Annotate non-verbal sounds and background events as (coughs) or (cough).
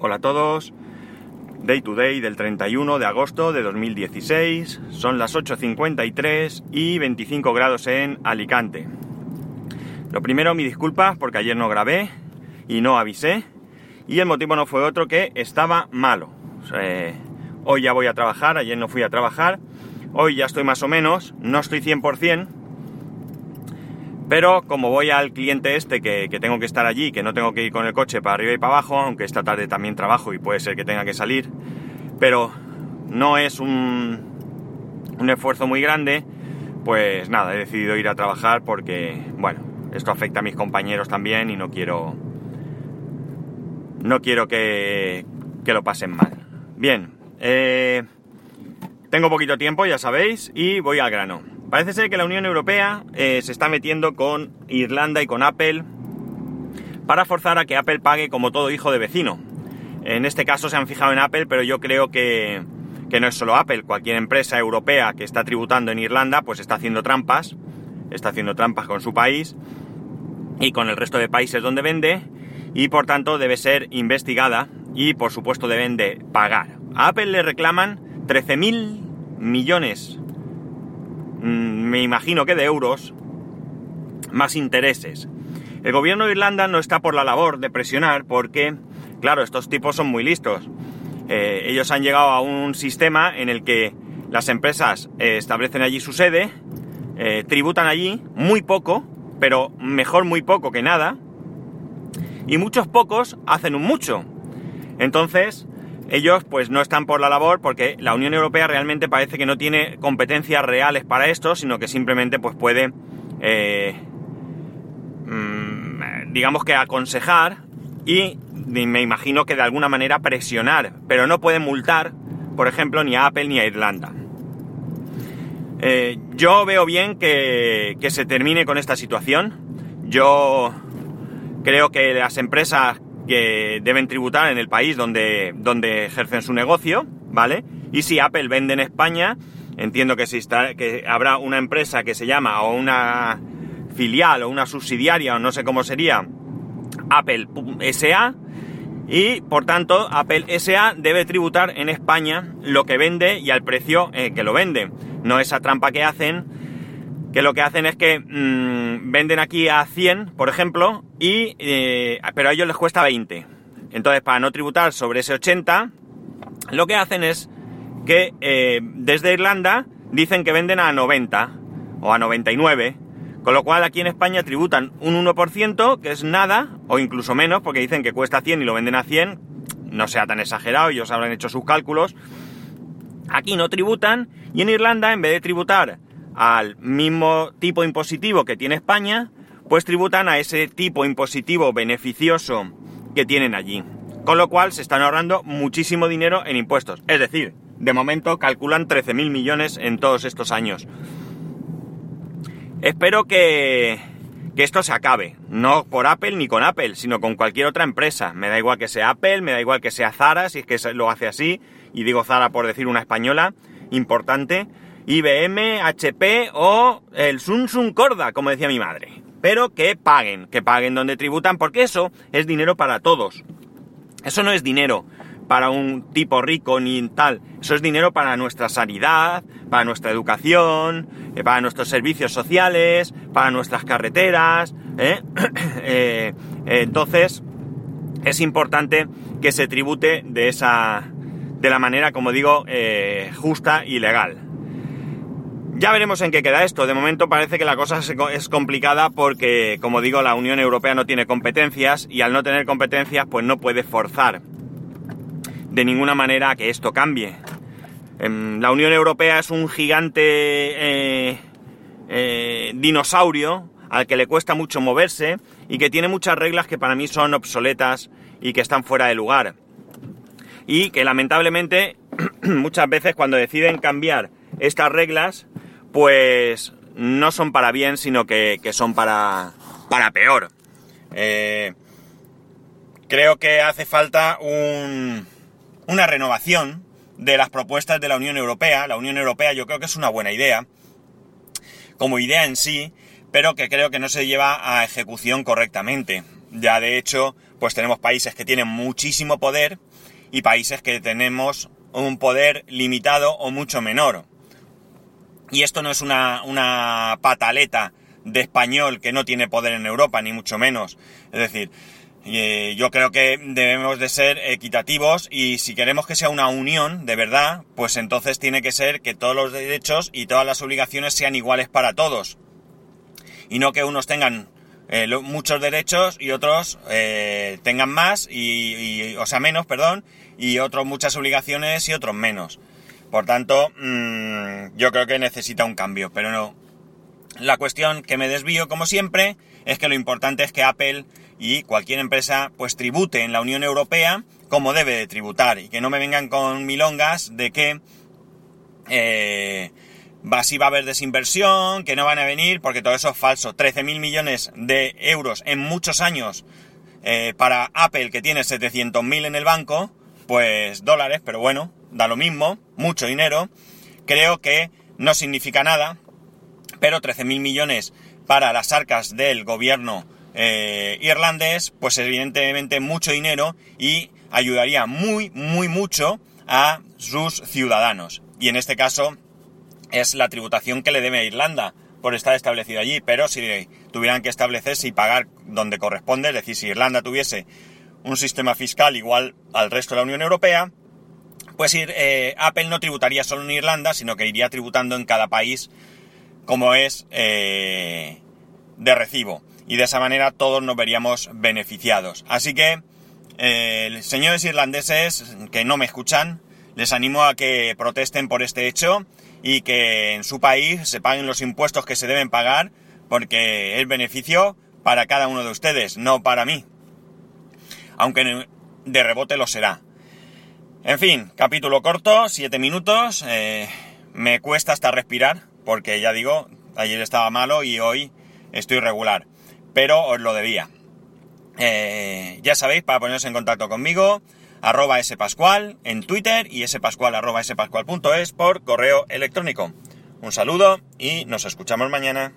Hola a todos. Day to day del 31 de agosto de 2016. Son las 8.53 y 25 grados en Alicante. Lo primero, mi disculpas porque ayer no grabé y no avisé. Y el motivo no fue otro que estaba malo. hoy ya voy a trabajar, ayer no fui a trabajar. Hoy ya estoy más o menos, no estoy 100%, pero como voy al cliente este que, tengo que estar allí, que no tengo que ir con el coche para arriba y para abajo, aunque esta tarde también trabajo y puede ser que tenga que salir, pero no es un, un esfuerzo muy grande, pues nada, he decidido ir a trabajar porque, bueno, esto afecta a mis compañeros también y no quiero... No quiero que, que lo pasen mal. Bien, eh, tengo poquito tiempo, ya sabéis, y voy al grano. Parece ser que la Unión Europea eh, se está metiendo con Irlanda y con Apple para forzar a que Apple pague como todo hijo de vecino. En este caso se han fijado en Apple, pero yo creo que, no es solo Apple. Cualquier empresa europea que está tributando en Irlanda, pues está haciendo trampas. Está haciendo trampas con su país y con el resto de países donde vende. Y por tanto debe ser investigada y por supuesto deben de pagar. A Apple le reclaman 13.000 millones me imagino que de euros, más intereses. El gobierno de Irlanda no está por la labor de presionar porque, claro, estos tipos son muy listos. Eh, ellos han llegado a un sistema en el que las empresas eh, establecen allí su sede, eh, tributan allí muy poco, pero mejor muy poco que nada, y muchos pocos hacen un mucho. Entonces, ellos pues no están por la labor porque la Unión Europea realmente parece que no tiene competencias reales para esto, sino que simplemente pues puede, eh, mm, digamos que aconsejar y me imagino que de alguna manera presionar, pero no puede multar, por ejemplo, ni a Apple ni a Irlanda. Eh, yo veo bien que, que se termine con esta situación. Yo creo que las empresas que deben tributar en el país donde, donde ejercen su negocio, ¿vale? Y si Apple vende en España, entiendo que, si está, que habrá una empresa que se llama, o una filial, o una subsidiaria, o no sé cómo sería, Apple SA, y por tanto Apple SA debe tributar en España lo que vende y al precio eh, que lo vende. No esa trampa que hacen que lo que hacen es que mm, venden aquí a 100, por ejemplo, y, eh, pero a ellos les cuesta 20. Entonces, para no tributar sobre ese 80, lo que hacen es que eh, desde Irlanda dicen que venden a 90 o a 99, con lo cual aquí en España tributan un 1%, que es nada, o incluso menos, porque dicen que cuesta 100 y lo venden a 100, no sea tan exagerado, ellos habrán hecho sus cálculos. Aquí no tributan, y en Irlanda, en vez de tributar al mismo tipo impositivo que tiene España, pues tributan a ese tipo impositivo beneficioso que tienen allí. Con lo cual se están ahorrando muchísimo dinero en impuestos. Es decir, de momento calculan 13.000 millones en todos estos años. Espero que, que esto se acabe. No por Apple ni con Apple, sino con cualquier otra empresa. Me da igual que sea Apple, me da igual que sea Zara, si es que lo hace así. Y digo Zara por decir una española importante IBM, HP o el Samsung Corda, como decía mi madre. Pero que paguen, que paguen donde tributan, porque eso es dinero para todos. Eso no es dinero para un tipo rico ni tal. Eso es dinero para nuestra sanidad, para nuestra educación, eh, para nuestros servicios sociales, para nuestras carreteras. ¿eh? (coughs) Eh, entonces, es importante que se tribute de esa, de la manera, como digo, justa y legal. Ya veremos en qué queda esto. De momento parece que la cosa es complicada porque, como digo, la Unión Europea no tiene competencias y al no tener competencias pues no puede forzar de ninguna manera que esto cambie. Em, la Unión Europea es un gigante eh, eh, dinosaurio al que le cuesta mucho moverse y que tiene muchas reglas que para mí son obsoletas y que están fuera de lugar. Y que lamentablemente (clears throat) muchas veces cuando deciden cambiar estas reglas pues no son para bien, sino que, son para, para peor. Eh, creo que hace falta una renovación de las propuestas de la Unión Europea. La Unión Europea yo creo que es una buena idea, como idea en sí, pero que creo que no se lleva a ejecución correctamente. Ya de hecho, pues tenemos países que tienen muchísimo poder y países que tenemos un poder limitado o mucho menor. Y esto no es una, una pataleta de español que no tiene poder en Europa, ni mucho menos. Es decir, eh, yo creo que debemos de ser equitativos y si queremos que sea una unión de verdad, pues entonces tiene que ser que todos los derechos y todas las obligaciones sean iguales para todos. Y no que unos tengan eh, muchos derechos y otros eh, tengan más, y, o sea, menos, perdón, y otros muchas obligaciones y otros menos. Por tanto, mm, yo creo que necesita un cambio, pero no. La cuestión que me desvío, como siempre, es que lo importante es que Apple y cualquier empresa pues tribute en la Unión Europea como debe de tributar y que no me vengan con milongas de que eh, va, si va a haber desinversión, que no van a venir, porque todo eso es falso. 13.000 millones de euros en muchos años eh, para Apple que tiene 700.000 en el banco, pues dólares, pero bueno, da lo mismo, mucho dinero. Creo que no significa nada, pero 13.000 millones para las arcas del gobierno eh, irlandés, pues evidentemente mucho dinero y ayudaría muy, muy mucho a sus ciudadanos. Y en este caso es la tributación que le debe a Irlanda por estar establecido allí, pero si tuvieran que establecerse y pagar donde corresponde, es decir, si Irlanda tuviese un sistema fiscal igual al resto de la Unión Europea, pues eh, Apple no tributaría solo en Irlanda, sino que iría tributando en cada país como es eh, de recibo. Y de esa manera todos nos veríamos beneficiados. Así que, eh, señores irlandeses que no me escuchan, les animo a que protesten por este hecho y que en su país se paguen los impuestos que se deben pagar porque es beneficio para cada uno de ustedes, no para mí. Aunque de rebote lo será. En fin, capítulo corto, siete minutos. Eh, me cuesta hasta respirar porque ya digo, ayer estaba malo y hoy estoy regular. Pero os lo debía. Eh, ya sabéis, para poneros en contacto conmigo, arroba spascual en Twitter y spascual arroba spascual.es por correo electrónico. Un saludo y nos escuchamos mañana.